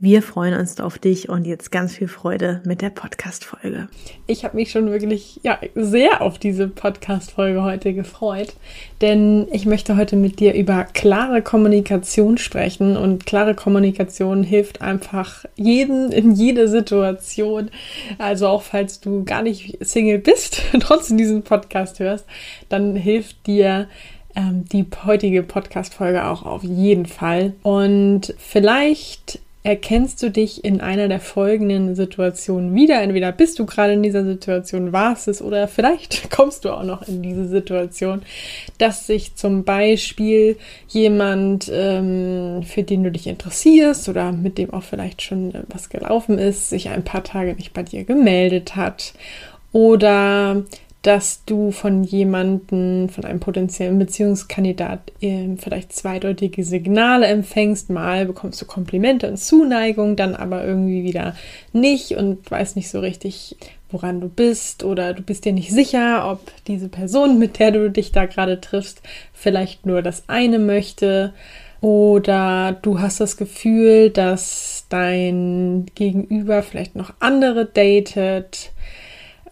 Wir freuen uns auf dich und jetzt ganz viel Freude mit der Podcast-Folge. Ich habe mich schon wirklich ja, sehr auf diese Podcast-Folge heute gefreut, denn ich möchte heute mit dir über klare Kommunikation sprechen und klare Kommunikation hilft einfach jeden in jede Situation. Also auch falls du gar nicht Single bist, trotzdem diesen Podcast hörst, dann hilft dir ähm, die heutige Podcast-Folge auch auf jeden Fall. Und vielleicht erkennst du dich in einer der folgenden Situationen wieder. Entweder bist du gerade in dieser Situation, warst es, oder vielleicht kommst du auch noch in diese Situation, dass sich zum Beispiel jemand, ähm, für den du dich interessierst oder mit dem auch vielleicht schon was gelaufen ist, sich ein paar Tage nicht bei dir gemeldet hat. Oder dass du von jemandem, von einem potenziellen Beziehungskandidat äh, vielleicht zweideutige Signale empfängst. Mal bekommst du Komplimente und Zuneigung, dann aber irgendwie wieder nicht und weißt nicht so richtig, woran du bist oder du bist dir nicht sicher, ob diese Person, mit der du dich da gerade triffst, vielleicht nur das eine möchte. Oder du hast das Gefühl, dass dein Gegenüber vielleicht noch andere datet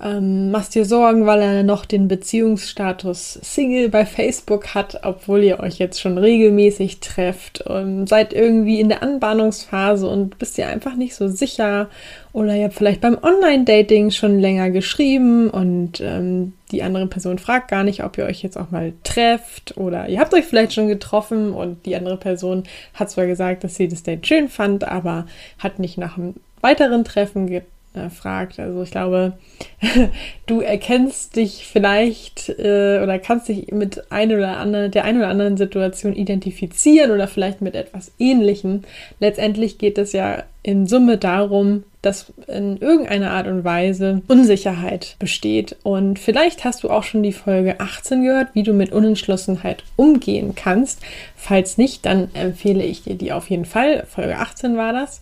ähm, machst dir Sorgen, weil er noch den Beziehungsstatus Single bei Facebook hat, obwohl ihr euch jetzt schon regelmäßig trefft. Ähm, seid irgendwie in der Anbahnungsphase und bist dir einfach nicht so sicher. Oder ihr habt vielleicht beim Online-Dating schon länger geschrieben und ähm, die andere Person fragt gar nicht, ob ihr euch jetzt auch mal trefft. Oder ihr habt euch vielleicht schon getroffen und die andere Person hat zwar gesagt, dass sie das Date schön fand, aber hat nicht nach einem weiteren Treffen ge äh, fragt. Also ich glaube, du erkennst dich vielleicht äh, oder kannst dich mit ein oder andere, der einen oder anderen Situation identifizieren oder vielleicht mit etwas Ähnlichem. Letztendlich geht es ja in Summe darum, dass in irgendeiner Art und Weise Unsicherheit besteht. Und vielleicht hast du auch schon die Folge 18 gehört, wie du mit Unentschlossenheit umgehen kannst. Falls nicht, dann empfehle ich dir die auf jeden Fall. Folge 18 war das.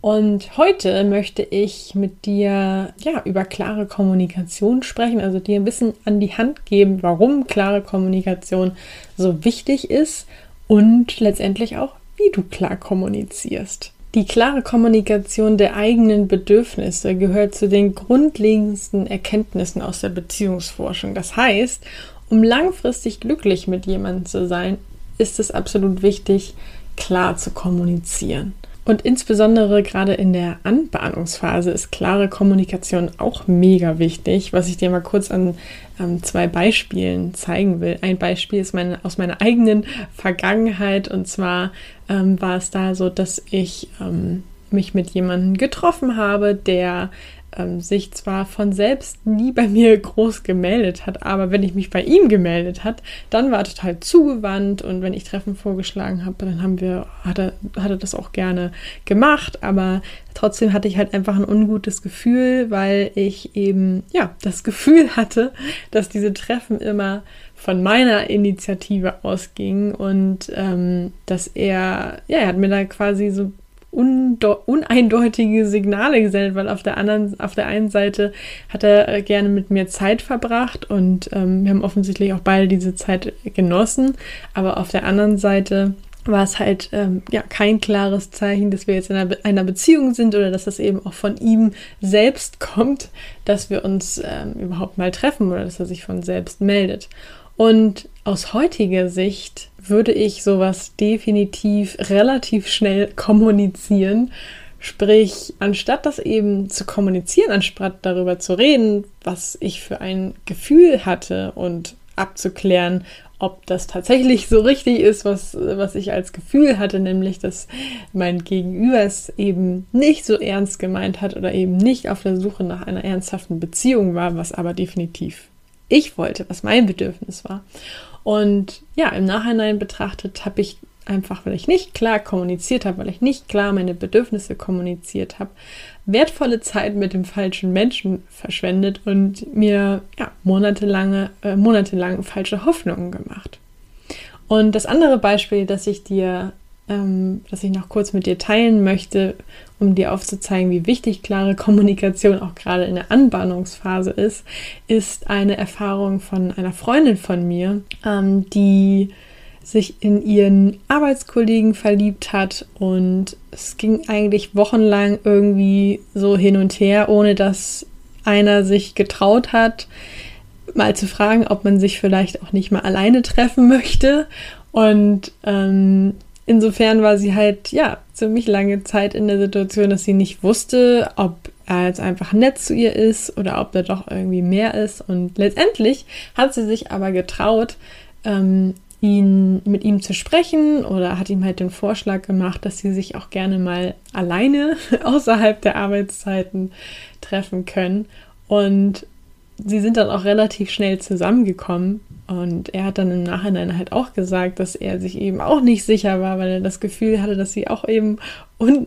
Und heute möchte ich mit dir ja über klare Kommunikation sprechen, also dir ein bisschen an die Hand geben, warum klare Kommunikation so wichtig ist und letztendlich auch, wie du klar kommunizierst. Die klare Kommunikation der eigenen Bedürfnisse gehört zu den grundlegendsten Erkenntnissen aus der Beziehungsforschung. Das heißt, um langfristig glücklich mit jemandem zu sein, ist es absolut wichtig, klar zu kommunizieren. Und insbesondere gerade in der Anbahnungsphase ist klare Kommunikation auch mega wichtig, was ich dir mal kurz an ähm, zwei Beispielen zeigen will. Ein Beispiel ist meine, aus meiner eigenen Vergangenheit und zwar ähm, war es da so, dass ich ähm, mich mit jemandem getroffen habe, der ähm, sich zwar von selbst nie bei mir groß gemeldet hat, aber wenn ich mich bei ihm gemeldet hat, dann war er total zugewandt und wenn ich Treffen vorgeschlagen habe, dann haben wir, hat er, hat er das auch gerne gemacht, aber trotzdem hatte ich halt einfach ein ungutes Gefühl, weil ich eben, ja, das Gefühl hatte, dass diese Treffen immer von meiner Initiative ausgingen und ähm, dass er, ja, er hat mir da quasi so uneindeutige Signale gesendet, weil auf der anderen, auf der einen Seite hat er äh, gerne mit mir Zeit verbracht und ähm, wir haben offensichtlich auch beide diese Zeit genossen, aber auf der anderen Seite war es halt ähm, ja kein klares Zeichen, dass wir jetzt in einer, Be einer, Beziehung sind oder dass das eben auch von ihm selbst kommt, dass wir uns ähm, überhaupt mal treffen oder dass er sich von selbst meldet. Und aus heutiger Sicht würde ich sowas definitiv relativ schnell kommunizieren, Sprich, anstatt das eben zu kommunizieren, anstatt darüber zu reden, was ich für ein Gefühl hatte und abzuklären, ob das tatsächlich so richtig ist, was, was ich als Gefühl hatte, nämlich dass mein Gegenüber es eben nicht so ernst gemeint hat oder eben nicht auf der Suche nach einer ernsthaften Beziehung war, was aber definitiv ich wollte, was mein Bedürfnis war. Und ja, im Nachhinein betrachtet habe ich einfach, weil ich nicht klar kommuniziert habe, weil ich nicht klar meine Bedürfnisse kommuniziert habe, wertvolle Zeit mit dem falschen Menschen verschwendet und mir ja, monatelange, äh, monatelang falsche Hoffnungen gemacht. Und das andere Beispiel, das ich dir, ähm, das ich noch kurz mit dir teilen möchte, um dir aufzuzeigen, wie wichtig klare Kommunikation auch gerade in der Anbahnungsphase ist, ist eine Erfahrung von einer Freundin von mir, ähm, die sich in ihren Arbeitskollegen verliebt hat und es ging eigentlich wochenlang irgendwie so hin und her, ohne dass einer sich getraut hat, mal zu fragen, ob man sich vielleicht auch nicht mal alleine treffen möchte. Und ähm, insofern war sie halt, ja, ziemlich lange Zeit in der Situation, dass sie nicht wusste, ob er jetzt einfach nett zu ihr ist oder ob da doch irgendwie mehr ist. Und letztendlich hat sie sich aber getraut, ähm, ihn mit ihm zu sprechen oder hat ihm halt den Vorschlag gemacht, dass sie sich auch gerne mal alleine außerhalb der Arbeitszeiten treffen können. Und sie sind dann auch relativ schnell zusammengekommen. Und er hat dann im Nachhinein halt auch gesagt, dass er sich eben auch nicht sicher war, weil er das Gefühl hatte, dass sie auch eben un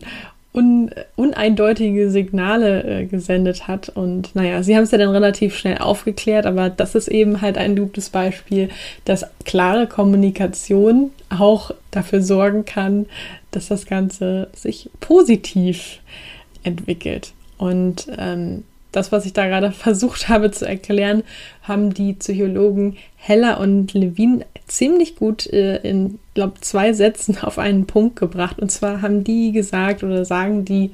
un uneindeutige Signale äh, gesendet hat. Und naja, sie haben es ja dann relativ schnell aufgeklärt, aber das ist eben halt ein gutes Beispiel, dass klare Kommunikation auch dafür sorgen kann, dass das Ganze sich positiv entwickelt. Und ähm, das, was ich da gerade versucht habe zu erklären, haben die Psychologen Heller und Levin ziemlich gut äh, in, glaube zwei Sätzen auf einen Punkt gebracht. Und zwar haben die gesagt oder sagen die,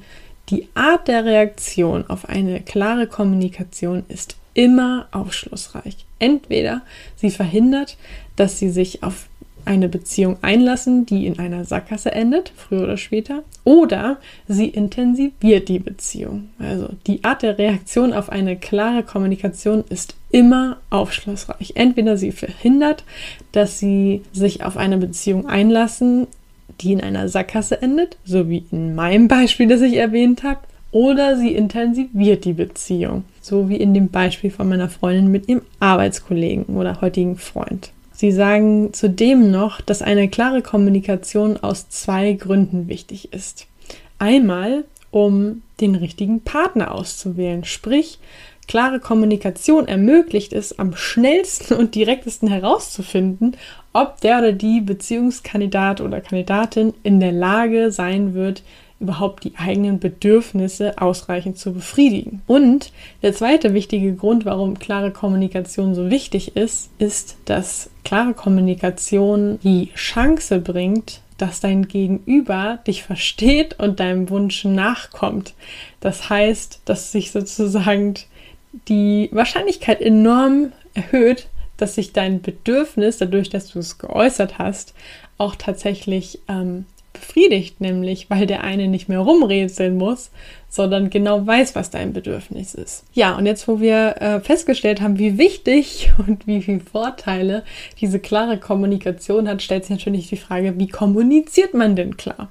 die Art der Reaktion auf eine klare Kommunikation ist immer aufschlussreich. Entweder sie verhindert, dass sie sich auf eine Beziehung einlassen, die in einer Sackgasse endet, früher oder später, oder sie intensiviert die Beziehung. Also die Art der Reaktion auf eine klare Kommunikation ist immer aufschlussreich. Entweder sie verhindert, dass sie sich auf eine Beziehung einlassen, die in einer Sackgasse endet, so wie in meinem Beispiel, das ich erwähnt habe, oder sie intensiviert die Beziehung, so wie in dem Beispiel von meiner Freundin mit ihrem Arbeitskollegen oder heutigen Freund. Sie sagen zudem noch, dass eine klare Kommunikation aus zwei Gründen wichtig ist. Einmal, um den richtigen Partner auszuwählen, sprich, klare Kommunikation ermöglicht es, am schnellsten und direktesten herauszufinden, ob der oder die Beziehungskandidat oder Kandidatin in der Lage sein wird, überhaupt die eigenen Bedürfnisse ausreichend zu befriedigen. Und der zweite wichtige Grund, warum klare Kommunikation so wichtig ist, ist, dass klare Kommunikation die Chance bringt, dass dein Gegenüber dich versteht und deinem Wunsch nachkommt. Das heißt, dass sich sozusagen die Wahrscheinlichkeit enorm erhöht, dass sich dein Bedürfnis, dadurch, dass du es geäußert hast, auch tatsächlich ähm, befriedigt, nämlich weil der eine nicht mehr rumrätseln muss, sondern genau weiß, was dein Bedürfnis ist. Ja, und jetzt, wo wir äh, festgestellt haben, wie wichtig und wie viele Vorteile diese klare Kommunikation hat, stellt sich natürlich die Frage, wie kommuniziert man denn klar?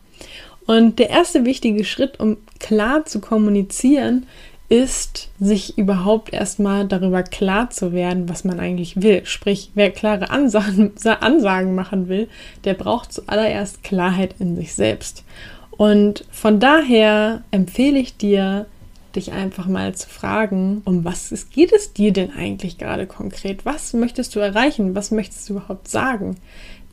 Und der erste wichtige Schritt, um klar zu kommunizieren, ist, sich überhaupt erstmal darüber klar zu werden, was man eigentlich will. Sprich, wer klare Ansagen, Ansagen machen will, der braucht zuallererst Klarheit in sich selbst. Und von daher empfehle ich dir, dich einfach mal zu fragen, um was es, geht es dir denn eigentlich gerade konkret? Was möchtest du erreichen? Was möchtest du überhaupt sagen?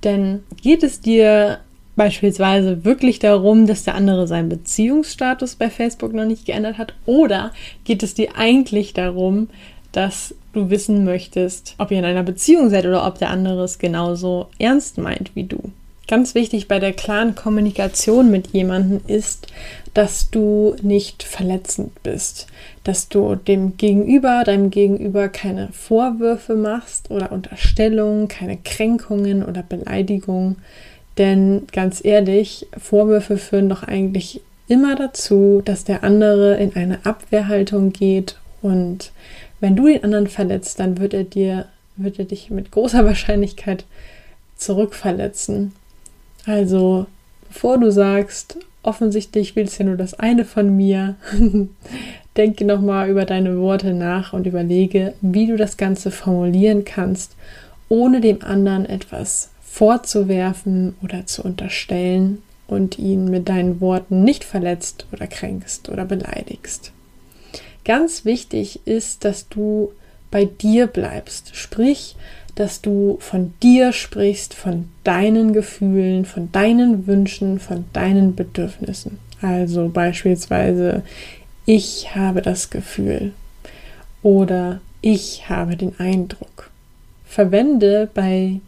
Denn geht es dir beispielsweise wirklich darum, dass der andere seinen Beziehungsstatus bei Facebook noch nicht geändert hat? Oder geht es dir eigentlich darum, dass du wissen möchtest, ob ihr in einer Beziehung seid oder ob der andere es genauso ernst meint wie du? Ganz wichtig bei der klaren Kommunikation mit jemandem ist, dass du nicht verletzend bist, dass du dem Gegenüber, deinem Gegenüber keine Vorwürfe machst oder Unterstellungen, keine Kränkungen oder Beleidigungen, denn ganz ehrlich, Vorwürfe führen doch eigentlich immer dazu, dass der andere in eine Abwehrhaltung geht und wenn du den anderen verletzt, dann wird er dir, wird er dich mit großer Wahrscheinlichkeit zurückverletzen. Also, bevor du sagst, offensichtlich willst du ja nur das eine von mir, denke nochmal über deine Worte nach und überlege, wie du das Ganze formulieren kannst, ohne dem anderen etwas vorzuwerfen oder zu unterstellen und ihn mit deinen Worten nicht verletzt oder kränkst oder beleidigst. Ganz wichtig ist, dass du bei dir bleibst. Sprich, dass du von dir sprichst, von deinen Gefühlen, von deinen Wünschen, von deinen Bedürfnissen. Also beispielsweise, ich habe das Gefühl oder ich habe den Eindruck. Verwende bei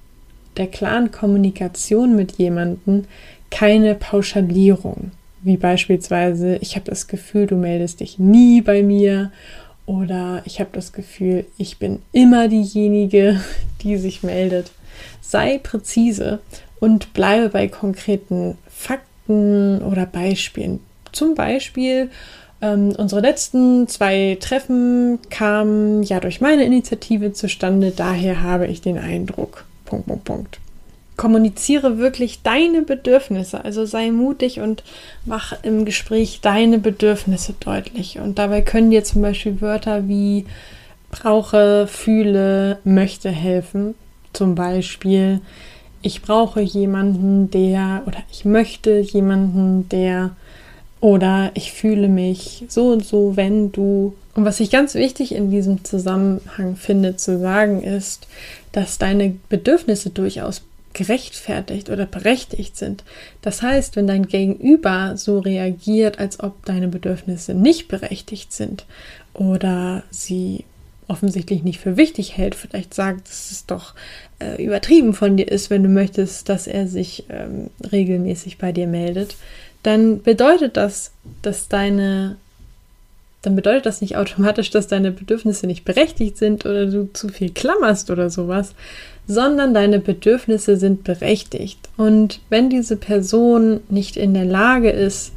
der klaren Kommunikation mit jemandem keine Pauschalierung, wie beispielsweise, ich habe das Gefühl, du meldest dich nie bei mir oder ich habe das Gefühl, ich bin immer diejenige, die sich meldet. Sei präzise und bleibe bei konkreten Fakten oder Beispielen. Zum Beispiel, ähm, unsere letzten zwei Treffen kamen ja durch meine Initiative zustande, daher habe ich den Eindruck. Punkt, Punkt, Punkt kommuniziere wirklich deine Bedürfnisse. Also sei mutig und mach im Gespräch deine Bedürfnisse deutlich. Und dabei können dir zum Beispiel Wörter wie brauche, fühle, möchte helfen. Zum Beispiel, ich brauche jemanden, der oder ich möchte jemanden, der oder ich fühle mich so und so, wenn du. Und was ich ganz wichtig in diesem Zusammenhang finde zu sagen ist, dass deine Bedürfnisse durchaus gerechtfertigt oder berechtigt sind. Das heißt, wenn dein Gegenüber so reagiert, als ob deine Bedürfnisse nicht berechtigt sind oder sie offensichtlich nicht für wichtig hält, vielleicht sagt, dass es doch äh, übertrieben von dir ist, wenn du möchtest, dass er sich ähm, regelmäßig bei dir meldet, dann bedeutet das, dass deine dann bedeutet das nicht automatisch, dass deine Bedürfnisse nicht berechtigt sind oder du zu viel klammerst oder sowas, sondern deine Bedürfnisse sind berechtigt. Und wenn diese Person nicht in der Lage ist,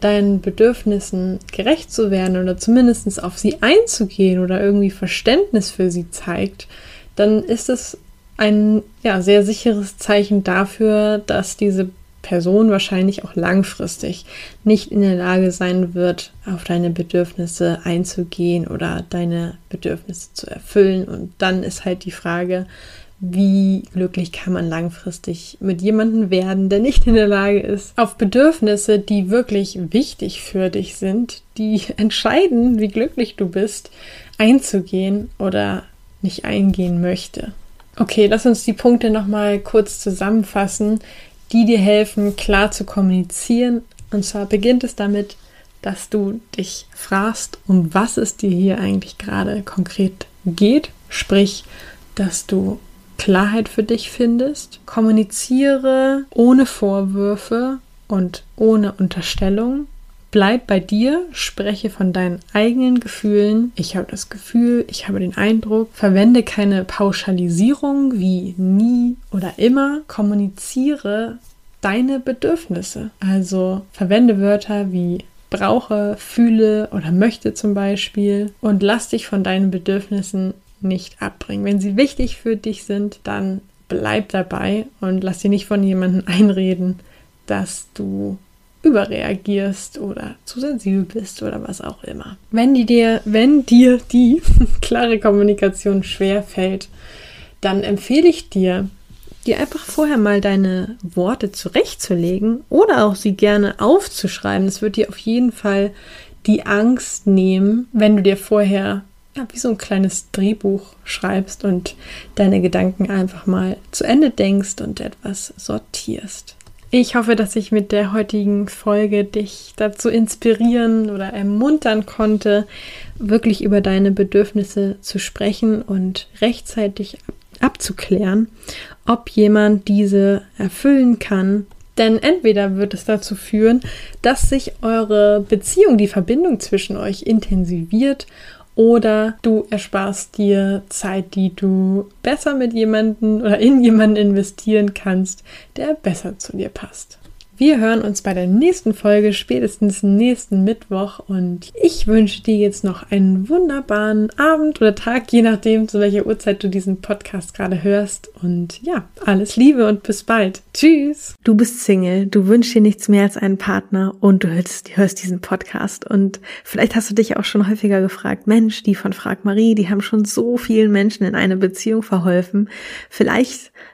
deinen Bedürfnissen gerecht zu werden oder zumindest auf sie einzugehen oder irgendwie Verständnis für sie zeigt, dann ist es ein ja, sehr sicheres Zeichen dafür, dass diese Person wahrscheinlich auch langfristig nicht in der Lage sein wird, auf deine Bedürfnisse einzugehen oder deine Bedürfnisse zu erfüllen. Und dann ist halt die Frage, wie glücklich kann man langfristig mit jemandem werden, der nicht in der Lage ist, auf Bedürfnisse, die wirklich wichtig für dich sind, die entscheiden, wie glücklich du bist, einzugehen oder nicht eingehen möchte. Okay, lass uns die Punkte nochmal kurz zusammenfassen, die dir helfen, klar zu kommunizieren. Und zwar beginnt es damit, dass du dich fragst, um was es dir hier eigentlich gerade konkret geht. Sprich, dass du Klarheit für dich findest. Kommuniziere ohne Vorwürfe und ohne Unterstellung. Bleib bei dir, spreche von deinen eigenen Gefühlen. Ich habe das Gefühl, ich habe den Eindruck. Verwende keine Pauschalisierung wie nie oder immer. Kommuniziere deine Bedürfnisse. Also verwende Wörter wie brauche, fühle oder möchte zum Beispiel und lass dich von deinen Bedürfnissen nicht abbringen. Wenn sie wichtig für dich sind, dann bleib dabei und lass dir nicht von jemandem einreden, dass du überreagierst oder zu sensibel bist oder was auch immer. Wenn die dir, wenn dir die klare Kommunikation schwer fällt, dann empfehle ich dir, dir einfach vorher mal deine Worte zurechtzulegen oder auch sie gerne aufzuschreiben. Das wird dir auf jeden Fall die Angst nehmen, wenn du dir vorher ja, wie so ein kleines Drehbuch schreibst und deine Gedanken einfach mal zu Ende denkst und etwas sortierst. Ich hoffe, dass ich mit der heutigen Folge dich dazu inspirieren oder ermuntern konnte, wirklich über deine Bedürfnisse zu sprechen und rechtzeitig abzuklären, ob jemand diese erfüllen kann. Denn entweder wird es dazu führen, dass sich eure Beziehung, die Verbindung zwischen euch intensiviert oder du ersparst dir Zeit, die du besser mit jemandem oder in jemanden investieren kannst, der besser zu dir passt. Wir hören uns bei der nächsten Folge, spätestens nächsten Mittwoch. Und ich wünsche dir jetzt noch einen wunderbaren Abend oder Tag, je nachdem, zu welcher Uhrzeit du diesen Podcast gerade hörst. Und ja, alles Liebe und bis bald. Tschüss. Du bist Single, du wünschst dir nichts mehr als einen Partner und du hörst, hörst diesen Podcast. Und vielleicht hast du dich auch schon häufiger gefragt, Mensch, die von Frag Marie, die haben schon so vielen Menschen in eine Beziehung verholfen. Vielleicht